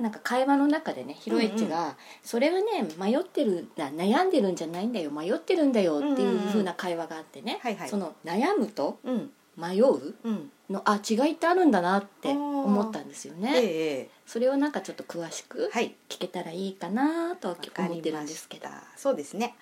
なんか会話の中でねひろえちが、それはね迷ってるな悩んでるんじゃないんだよ迷ってるんだよっていう風な会話があってね、はいはい。その悩むとうん、迷う？うん、のあ違いってあるんだなって思ったんですよね、ええそれをなんかちょっと詳しくはい、聞けたらいいかなと思ってるんですけど、た。そうですね。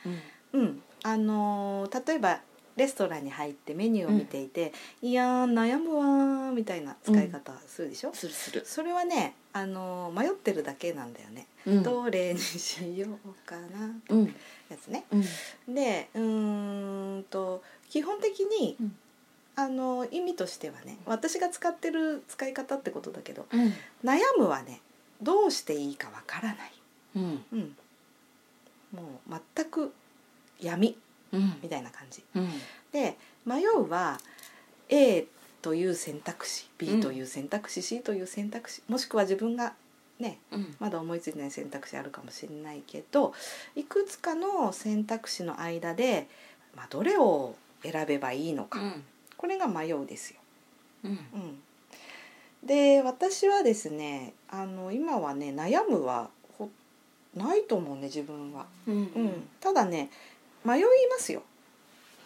うん。うん、あのー例えばレストランに入ってメニューを見ていて、いやー悩むわーみたいな使い方するでしょ？するする、それはね、あのー迷ってるだけなんだよね。うん。どれにしようかなうん。やつね。うん。で、うーんと基本的に、うん。あのー意味としてはね、私が使ってる使い方ってことだけど、うん。悩むはね、どうしていいかわからない。うん。うん、もう全く闇うん。みたいな感じ。うん。で迷うは A という選択肢 B という選択肢、C という選択肢もしくは自分がねうん。まだ思いついてない選択肢あるかもしれないけどいくつかの選択肢の間で、まあ、どれを選べばいいのか、うん。これが迷うですよ。うん。うん、で私はですねあの今はね悩むはほないと思うね自分は。うん。うん、ただね迷いますよ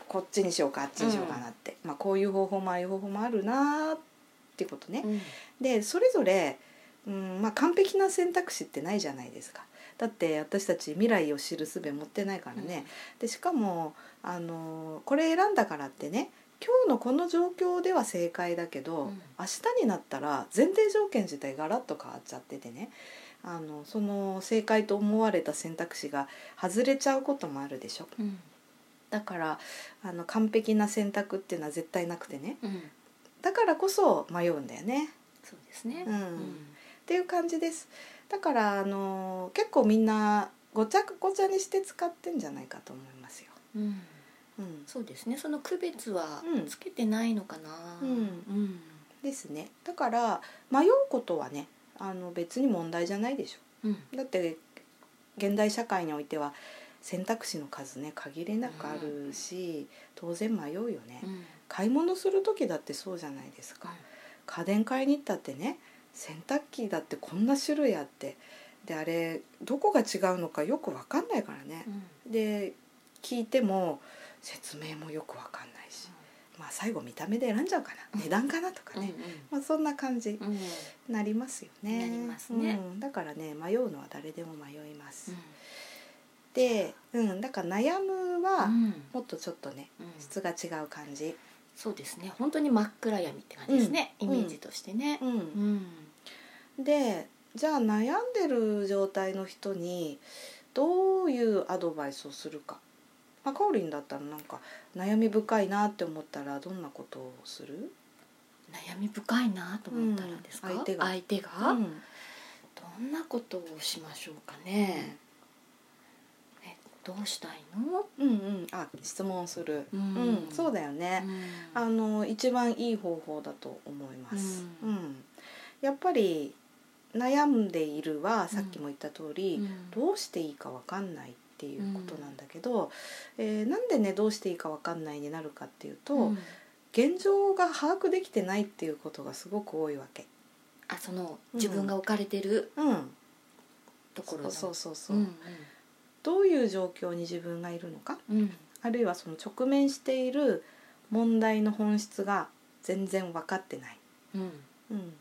こっちにしようかあっちにしようかなって、まあ、こういう方法もああいう方法もあるなーっていうことね。うん。でそれぞれ、うんまあ、完璧な選択肢ってないじゃないですか。だって私たち未来を知る術持ってないからね。でしかもあのこれ選んだからってね今日のこの状況では正解だけど、うん。明日になったら前提条件自体ガラッと変わっちゃっててね。あのその正解と思われた選択肢が外れちゃうこともあるでしょ。うんだからあの完璧な選択っていうのは絶対なくてね。うん。だからこそ迷うんだよね。そうですね。うん。っていう感じです。だからあの結構みんなごちゃごちゃにして使ってんじゃないかと思いますよ。うん。うん。そうですね。その区別はうん。つけてないのかな。うん。うん。ですね。だから迷うことはねあの別に問題じゃないでしょ。うん。だって現代社会においては選択肢の数ね限りなくあるし、当然迷うよね、うん。買い物する時だってそうじゃないですか、家電買いに行ったってね洗濯機だってこんな種類あってであれどこが違うのかよく分かんないからね。う、ん。で聞いても説明もよく分かんないし、まあ最後見た目で選んじゃうかな。値段かなとかね、まあ、そんな感じうんうん。なりますよね。なりますね。うん、だからね迷うのは誰でも迷います。うんで、うん、だから悩むはうん。もっとちょっとねうん。質が違う感じ。そうですね。本当に真っ暗闇って感じですね。うん。イメージとしてね。う、うん。んでじゃあ悩んでる状態の人にどういうアドバイスをするか。まあ、かおりんだったらなんか悩み深いなって思ったらどんなことをする？悩み深いなと思ったらですか？うん。相手が。相手が？うん。どんなことをしましょうかね。えどうしたいの？うんうん、あ質問する。ううんん、そうだよね。うん。あの一番いい方法だと思います。ううん。ん、やっぱり悩んでいるはさっきも言った通り、うん。どうしていいかわかんないっていうことなんだけど、えーなんでねどうしていいかわかんないになるかっていうと、うん。現状が把握できてないっていうことがすごく多いわけ。あそのうん自分が置かれてるうん、ところだそうそうそうそう、うんどういう状況に自分がいるのか、うん。あるいはその直面している問題の本質が全然分かってない。うん。うん。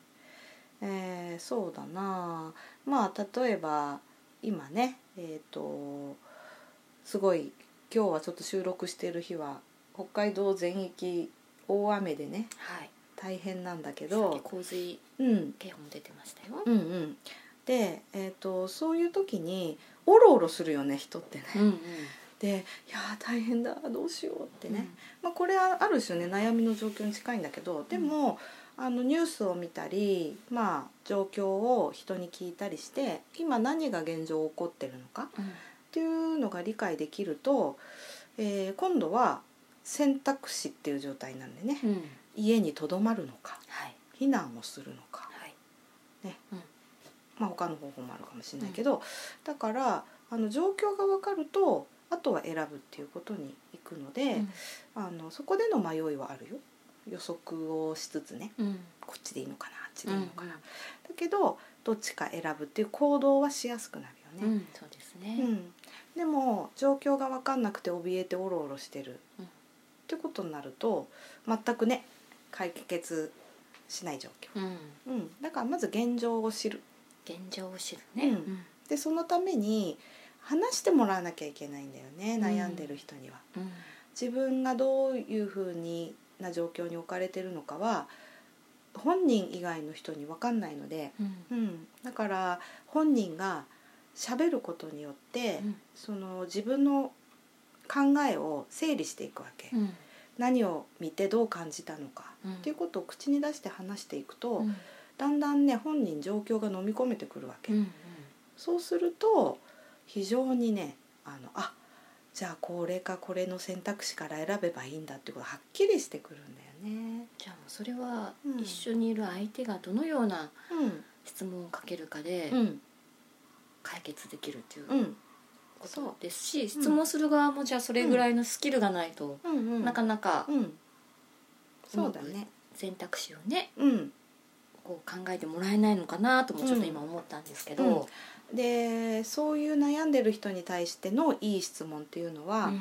えーそうだな。まあ例えば今ねえっ、とすごい今日はちょっと収録している日は北海道全域大雨でねはい。大変なんだけど、洪水うん、警報も出てましたよ。うんうん。で、えー、とそういう時におろおろするよね人ってね。うんうん。でで「いやー大変だどうしよう」ってね、まあ、これはある種ね悩みの状況に近いんだけどでも、あのニュースを見たり、まあ、状況を人に聞いたりして今何が現状起こってるのかうん。っていうのが理解できると、えー今度は選択肢っていう状態なんでね。うん。家にとどまるのかはい。避難をするのか、はい。ね。うんまあ、他の方法もあるかもしれないけど、だからあの状況が分かるとあとは選ぶっていうことにいくので、うん。あのそこでの迷いはあるよ。予測をしつつねうん。こっちでいいのかなあっちでいいのかな、うんだけどどっちか選ぶっていう行動はしやすくなるよね。うんそうですね。うん、でも状況が分かんなくて怯えておろおろしてる、うん。ってことになると全くね解決しない状況、うん。うん、だからまず現状を知る現状を知るね。うん。でそのために話してもらわなきゃいけないんだよねうん。悩んでる人には。うん。自分がどういうふうにな状況に置かれてるのかは本人以外の人に分かんないので、うん。うん、だから本人が喋ることによって、うん。その自分の考えを整理していくわけ、うん。何を見てどう感じたのか、うん。っていうことを口に出して話していくと、うんだんだんね本人状況が飲み込めてくるわけ、うんそうすると非常にねあのあじゃあこれかこれの選択肢から選べばいいんだってことがはっきりしてくるんだよね。じゃあそれはうん。一緒にいる相手がどのようなうん。質問をかけるかでうん。解決できるっていううん。ことですし質問する側もじゃあそれぐらいのスキルがないとうんうんなかなかうん。そうだね。選択肢をねうんこう考えてもらえないのかなともちょっと今思ったんですけうん。ど、でそういう悩んでる人に対してのいい質問っていうのは、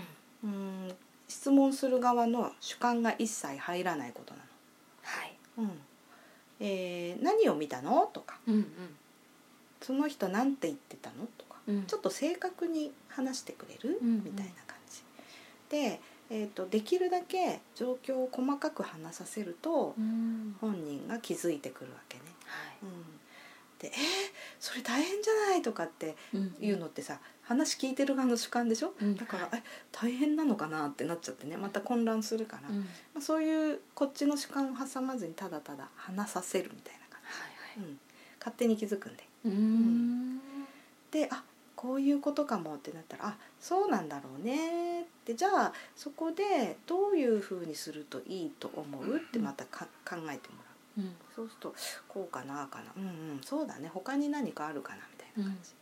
うん。うん質問する側の主観が一切入らないことなはい。の。うん。えー何を見たのとか。うんその人なんて言ってたのとか。うんうん。ちょっと正確に話してくれる、うんうん。みたいな感じ。で、えー、とできるだけ状況を細かく話させるとうん。本人が気づいてくるわけね。はい。うん、で「えー、それ大変じゃない?」とかってうんいうのってさ話聞いてる側の主観でしょ、うん。だから「え大変なのかな?」ってなっちゃってね。また混乱するから、まうん。あ、そういうこっちの主観を挟まずにただただ話させるみたいな感はいじ、うん、勝手に気づくんで。はいうん。であこういうことかもってなったらあそうなんだろうねって。じゃあそこでどういうふうにするといいと思う？ってまたか考えてもらう。うん。そうするとこうかなあかな。うんうん。そうだね。他に何かあるかなみたいな感じ、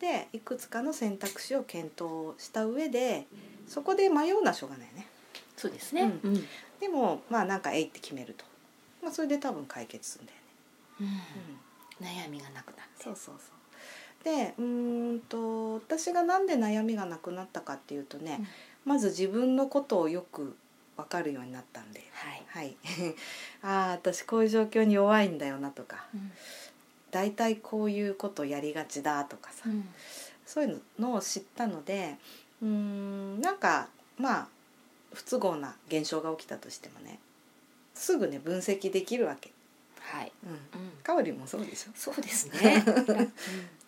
でいくつかの選択肢を検討した上でそこで迷うのはしょうがないね。そうですね。ううん。でもまあなんかえいって決めると、まあ、それで多分解決するんだよね、うん。うん。悩みがなくなって。そうそうそうでうーんと私がなんで悩みがなくなったかっていうとね、まず自分のことをよく分かるようになったんで。はい。はい。ああ私こういう状況に弱いんだよなとか。うん。大体こういうことやりがちだとかさ、うん。そういうのを知ったのでうーんなんかまあ不都合な現象が起きたとしてもねすぐね分析できるわけ、はい。うん、うん。かおりもそうでしょ？そうですね。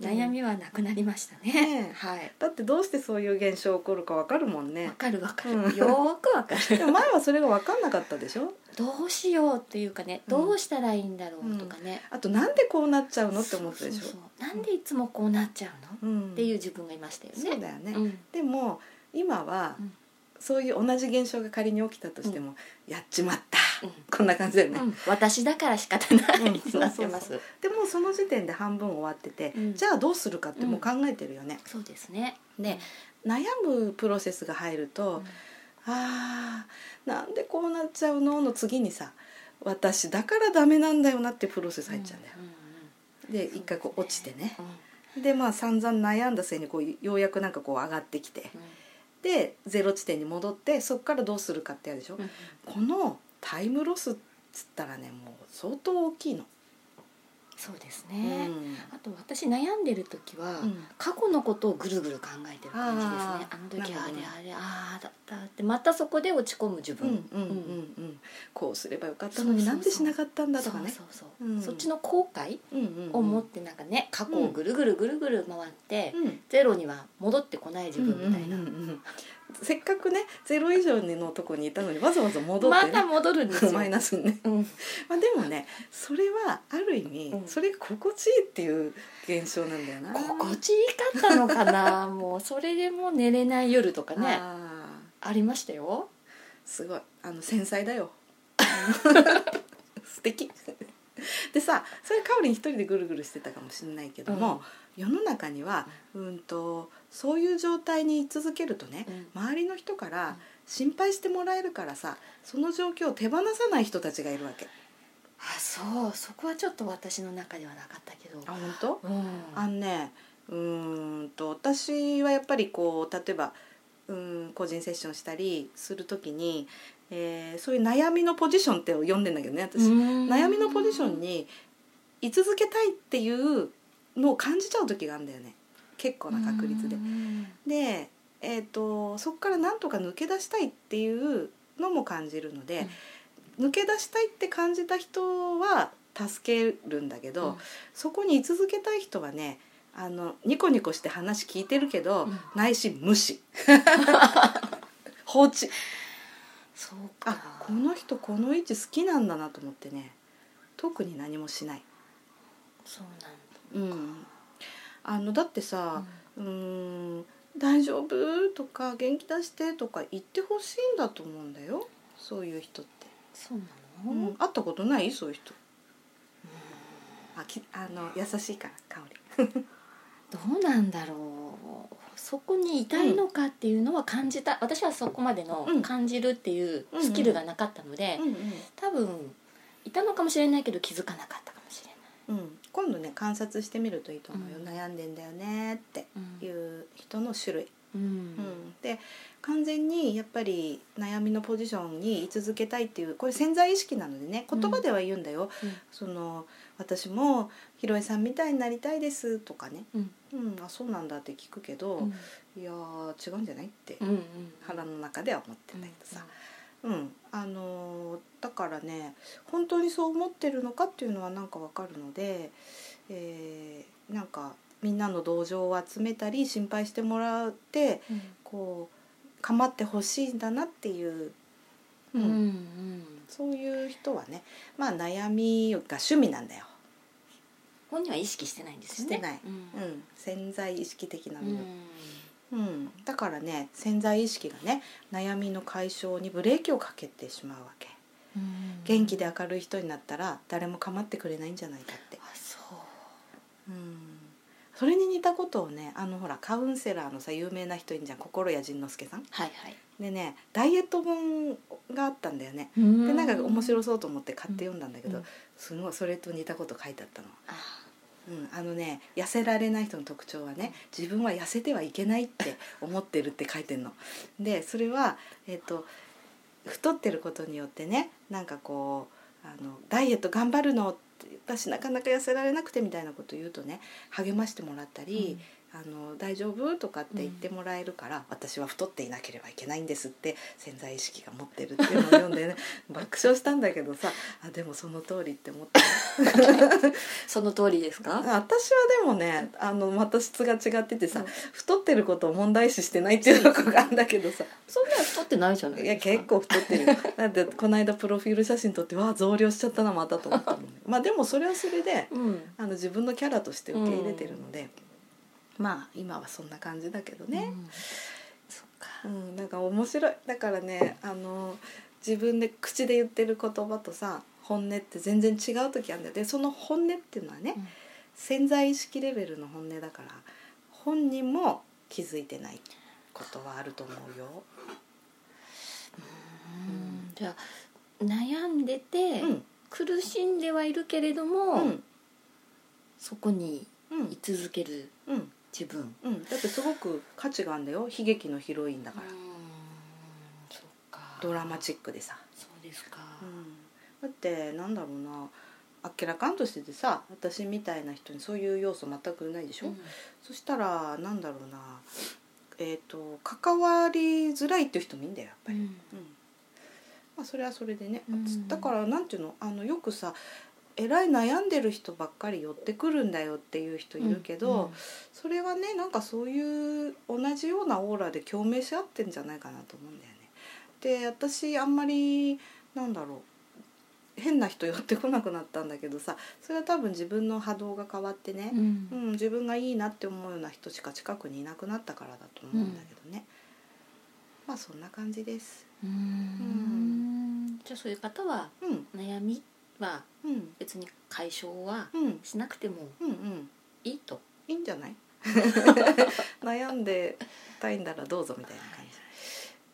うん。悩みはなくなりましたね。はい。だってどうしてそういう現象起こるかわかるもんわねかるわかる。うん。よーくわかる。でも前はそれが分かんなかったでしょ？どうしようっていうかねうん。どうしたらいいんだろうとかね。あとなんでこうなっちゃうのって思ったでしょ？そうなんでいつもこうなっちゃうの？うん。っていう自分がいましたよね。そうだよね、うん。でも今は、うん。そういう同じ現象が仮に起きたとしても、やっちまった、うん こんな感じだよね、うん。私だから仕方ない。うん。ってなってます。でもうその時点で半分終わってて、うん。じゃあどうするかってもう考えてるよね、そうですね。で悩むプロセスが入ると、あーなんでこうなっちゃうのの次にさ私だからダメなんだよなってプロセス入っちゃうんだよ、で一回こう落ちてね。でまあ散々悩んだせいにこうようやくなんかこう上がってきて。でゼロ地点に戻ってそこからどうするかってやるでしょ、このタイムロスっつったらねもう相当大きいの。そうですうね、ん。あと私悩んでる時は、うん。過去のことをぐるぐる考えてる感じですね。あの時ああでなるほど。ねあれああだったってまたそこで落ち込む自分、うんうんうんうん。こうすればよかったのになんでしなかったんだとかね。そっちの後悔を持ってなんかね過去をぐるぐるぐるぐる回って、うん。ゼロには戻ってこない自分みたいな、せっかくねゼロ以上のとこにいたのにわざわざ戻って、ねまた戻るんですよ。マイナスにね、うん、まあ、でもねそれはある意味、うん。それが心地いいっていう現象なんだよな。心地いいかったのかな？もうそれでもう寝れない夜とかねありましたよ。すごい。あの繊細だよ。素敵 でさそれかおりん一人でぐるぐるしてたかもしれないけども、世の中には、うん、とそういう状態に居続けるとね、周りの人から心配してもらえるからさその状況を手放さない人たちがいるわけ。あそう。そこはちょっと私の中ではなかったけど。あ本当？うん。あのねうーんと私はやっぱりこう例えばうん個人セッションしたりする時に、えーそういう悩みのポジションって呼んでんだけどね私、悩みのポジションに居続けたいっていうのを感じちゃう時があるんだよね。結構な確率で。う。ん。で、えー、とそこからなんとか抜け出したいっていうのも感じるので、抜け出したいって感じた人は助けるんだけど、うん。そこに居続けたい人はねあのニコニコして話聞いてるけど、うん。ないし無視。放置あこの人この位置好きなんだなと思ってね。特に何もしない、そうなんだ。うん、あのだってさ「うーん大丈夫?」とか「元気出して」とか言ってほしいんだと思うんだよ。そういう人って、そううなの、ん、会ったことない？そういう人。あきあの優しいから香り どうなんだろうそこにいたいのかっていうのは感じた、私はそこまでのうん。感じるっていうスキルがなかったので、うんうん。多分いたのかもしれないけど気づかなかったかもしれうん、今度ね観察してみるといいと思うよ、うん。悩んでんだよねってない、いう人の種類、うん。うん。で完全にやっぱり悩みのポジションに居続けたいっていうこれ潜在意識なのでね言葉では言うんだよ、うん。その私もひろえさんみたいになりたいですとかね、うん。うん、あそうなんだって聞くけど、うんいやー違うんじゃない？ってうんうん腹の中では思ってんだけどさ、うん。あのーだからね本当にそう思ってるのかっていうのはなんかわかるので、えーなんかみんなの同情を集めたり心配してもらってうん。こう構ってほしいんだなっていう、うん。うん。うん。そういう人はねまあ悩みが趣味なんだよ、本人は意識してないんですよね。してない。うん。うん、潜在意識的な部うん。分、うん。だからね潜在意識がね悩みの解消にブレーキをかけてしまうわけ。うん。元気で明るい人になったら誰も構ってくれないんじゃないかって、それに似たことをねあのほらカウンセラーのさ有名な人いんじゃん心谷仁之助さん。はいはい。でねダイエット本があったんだよね。ででなんか面白そうと思って買って読んだんだけど、うん。すごいそれと似たこと書いてあったの、あうん、あのね痩せられない人の特徴はね自分は痩せてはいけないって思ってるって書いてんの。でそれはえっ、と太ってることによってねなんかこうあのダイエット頑張るのって私なかなか痩せられなくてみたいなこと言うとね励ましてもらったり、あの大丈夫？とかって言ってもらえるから、私は太っていなければいけないんですって潜在意識が持ってるっていうのを読んでね 爆笑したんだけどさあでもその通りって思って その通りですか？私はでもねあのまた質が違っててさ、うん。太ってることを問題視してないっていうとこがあるんだけどさ。そんな太ってないじゃないいやですか？結構太ってる。よ だってこの間プロフィール写真撮ってわあ増量しちゃったなまたと思ったもんねまあでもそれはそれでうん。あの自分のキャラとして受け入れてるので、まあ今はそんな感じだけどね、うん。そっか。うんなんか面白い。だからねあの自分で口で言ってる言葉とさ本音って全然違う時あるんだよ。でその本音っていうのはね、うん。潜在意識レベルの本音だから本人も気づいてないことはあると思うよ。うん。じゃあ悩んでて、うん。苦しんではいるけれどうも、ん。そこにうん居続けるうん自分。うん、だってすごく価値があるんだよ。悲劇のヒロインだから、ドラマチックでさ、そうですか、うん、だってなんだろうな。あっけらかんとしててさ私みたいな人にそういう要素全くないでしょ、うん。そしたらなんだろうな。えっ、と関わりづらいっていう人もいいんだよやっぱり。うん。うん。まあ、それはそれでね、うん。だからなんていうの？あのよくさえらい悩んでる人ばっかり寄ってくるんだよっていう人いるけど、それはねなんかそういう同じようなオーラで共鳴し合ってんじゃないかなと思うんだよね。で私あんまりなんだろう変な人寄ってこなくなったんだけどさそれは多分自分の波動が変わってねう、ん。うん自分がいいなって思うような人しか近くにいなくなったからだと思うんだけどね、まあそんな感じです。うん。じゃあそういう方はうん。悩みはうん。別に解消はうん。しなくてもうんうん。いいと。いいんじゃない？悩んでたいんだらどうぞみたいな感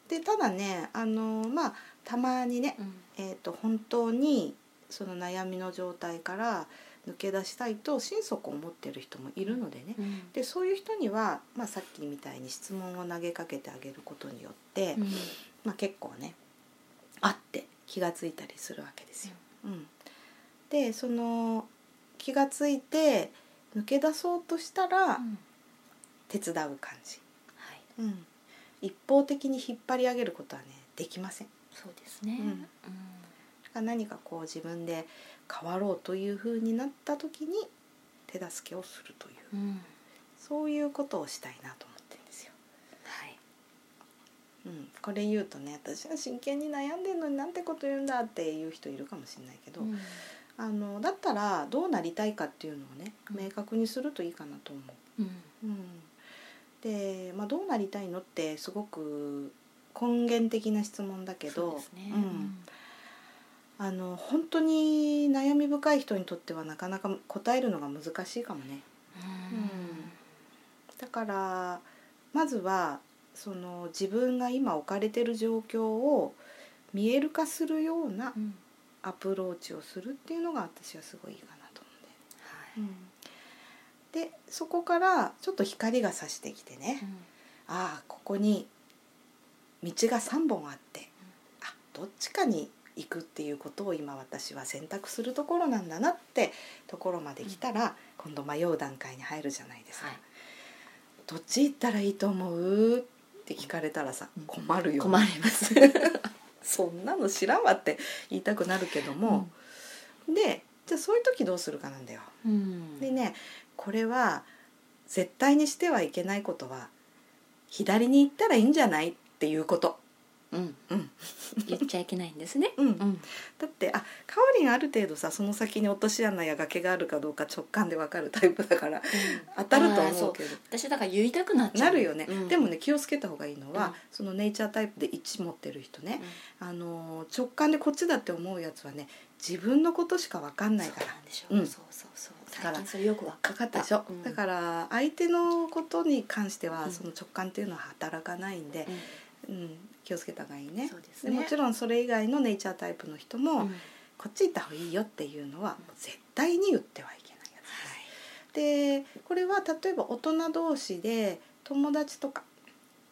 じ。でただねあのまあたまにね、うん。えー、と本当にその悩みの状態から抜け出したいと心底思ってる人もいるのでね。うん。でそういう人には、まあ、さっきみたいに質問を投げかけてあげることによって、うん。まあ、結構ねあって気がついたりするわけですよ。うん、でその気がついて抜け出そうとしたらうん手伝う感じ、はい。うん、一方的に引っ張り上げることはねできません。そうですね。うん。うん。何かこう自分で変わろうというふうになった時に手助けをするという。うん。そういうことをしたいなと思ってるんですよ。はいうん、これ言うとね私は真剣に悩んでるのになんてこと言うんだっていう人いるかもしれないけど、うん。あのだったらどうなりたいかっていうのをねうん。明確にするといいかなと思う。うん。うん、で、まあ、どうなりたいのってすごく根源的な質問だけどそうですね。うん。あの本当に悩み深い人にとってはなかなか答えるのが難しいかもね。だからまずはその自分が今置かれてる状況を見える化するようなうん。アプローチをするっていうのが私はすごいいいかなと思うんで。でそこからちょっと光が差してきてね、はいああここに道が3本あって、あどっちかに行くっていうことを今私は選択するところなんだなってところまで来たら、今度迷う段階に入るじゃないですか。はい。どっち行ったらいいと思う？って聞かれたらさうん困るよ、困ります。そんなの知らんわって言いたくなるけども、でじゃあそういう時どうするかなんだよ。うんでねこれは絶対にしてはいけないことは左に行ったらいいんじゃないっていうこと。うん。うん。言っちゃいけないんですね。うん。うん。だってあカオリンある程度さその先に落とし穴や崖があるかどうか直感でわかるタイプだから当たると思うけど。私だから言いたくなっちゃう。なるよね、うん。でもね気をつけた方がいいのは、うん。そのネイチャータイプで1持ってる人ね。うん、あの直感でこっちだって思うやつはね自分のことしかわかんないそうからなんでしょう。うん。そうそうそう。だから最近それよくわかった。でしょ、うん。だから相手のことに関してはうん。その直感っていうのは働かないんで、うん気をつけた方がいいね。ですね。もちろんそれ以外のネイチャータイプの人も、うん。こっち行った方がいいよっていうのは絶対に言ってはいけないやつです。でこれは例えば大人同士で友達とか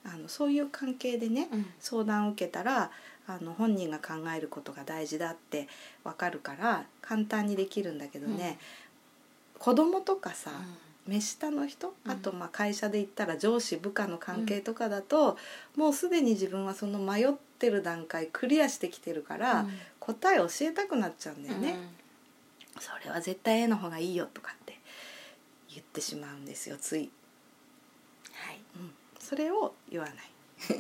あのそういう関係でねうん。相談を受けたらあの本人が考えることが大事だって分かるから簡単にできるんだけどね、子供とかさ、目下の人？うん。あとまあ会社で言ったら上司部下の関係とかだと、もうすでに自分はその迷ってる段階クリアしてきてるから、うん。答え教えたくなっちゃうんだよね、それは絶対 A の方がいいよとかって言ってしまうんですよつい、はい。うん、それを言わない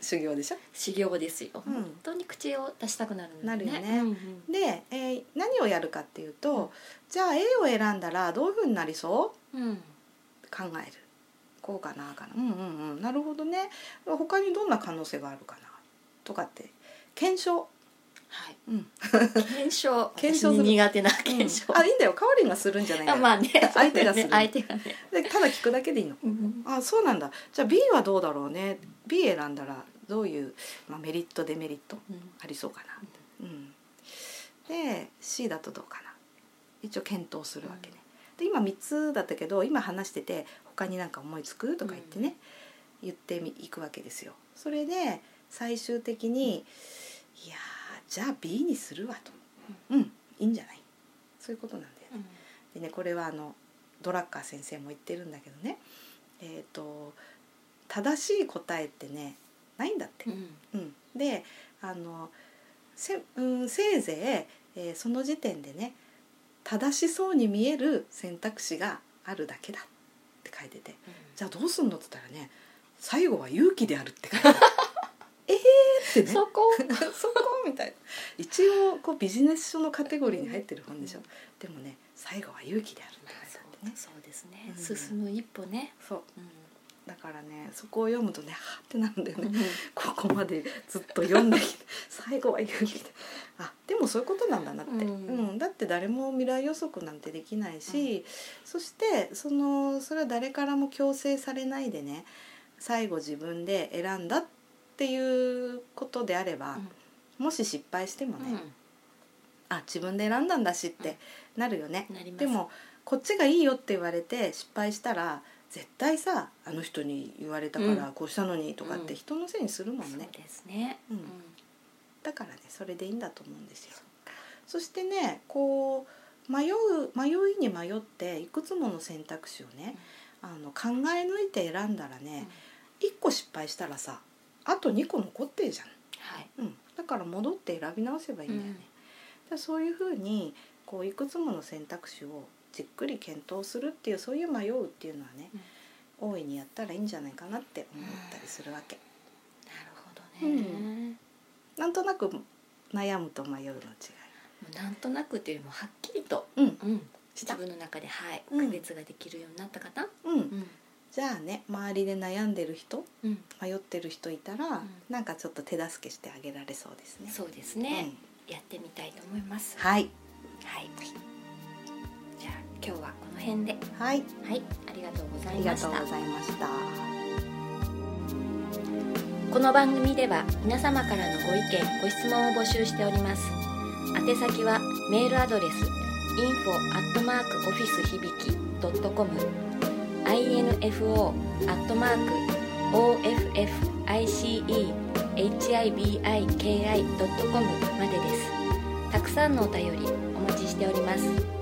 修行でしょ？修行ですよ。うん。本当に口を出したくなるんだなるよね。うんうんで、えー何をやるかっていうと、うん。じゃあ A を選んだらどういうふうになりそう？うん。考える。こうかなかな。うんうんうん。なるほどね。他にどんな可能性があるかな？とかって検証、はい。うん。検証。検証苦手な検証。あいいんだよ。かおりんがするんじゃないまあね。相手がする。相手がね。でただ聞くだけでいいの。うんあそうなんだ。じゃあ B はどうだろうね。B 選んだらどういう、まあ、メリットデメリットうん。ありそうかな、うん、で C だとどうかな。一応検討するわけね、で今3つだったけど今話してて他になんか思いつくとか言ってね、言ってみいくわけですよ。それで最終的に「いやーじゃあ B にするわ」と「うん。いいんじゃない？そういうことなんだよね。でねこれはあのドラッカー先生も言ってるんだけどね。えっ、と正しい答えってねないんだって。う。ん。うん、であのせ,、うん、せいぜい、えーその時点でね正しそうに見える選択肢があるだけだって書いてて。じゃあどうすんのって言ったらね最後は勇気であるって書いてある。えーってね。そこ そこみたいな。一応こうビジネス書のカテゴリーに入ってる本でしょ、でもね最後は勇気であるって書いてあってね。そうですね、うん。進む一歩ね、そう。うだからねそこを読むとねはーってなるんだよね、ん。ここまでずっと読んできて最後は勇気で。あでもそういうことなんだなって、ううん。んだって誰も未来予測なんてできないし、そしてそのそれは誰からも強制されないでね最後自分で選んだっていうことであれば、もし失敗してもね、うん。あ自分で選んだんだしってなるよね。でもこっちがいいよって言われて失敗したら絶対さあの人に言われたからこうしたのにとかってうん。人のせいにするもんね、そうですね、うん。だからねそれでいいんだと思うんですよ。そしてねこう迷う迷いに迷っていくつもの選択肢をね、あの考え抜いて選んだらね、1個失敗したらさあと2個残ってるじゃん、はい。うん、だから戻って選び直せばいいんだよね、だからそういうふうにこういくつもの選択肢をじっくり検討するっていうそういう迷うっていうのはね、大いにやったらいいんじゃないかなって思ったりするわけ、なるほどね、なんとなく悩むと迷うの違い。なんとなくっていうよりもはっきりと、うん。うん、自分の中ではい、うん。区別ができるようになったかな、うん、うんじゃあね周りで悩んでる人うん、迷ってる人いたら、ん。なんかちょっと手助けしてあげられそうですね。そうですね、うん。やってみたいと思います。はい、はい。じゃあ今日はこの辺で。はい、はい。ありがとうござありがいました。とうございました。この番組では皆様からのご意見ご質問を募集しております。宛先はメールアドレス info office 響き .com info officehibiki.com までです。たくさんのお便りお待ちしております。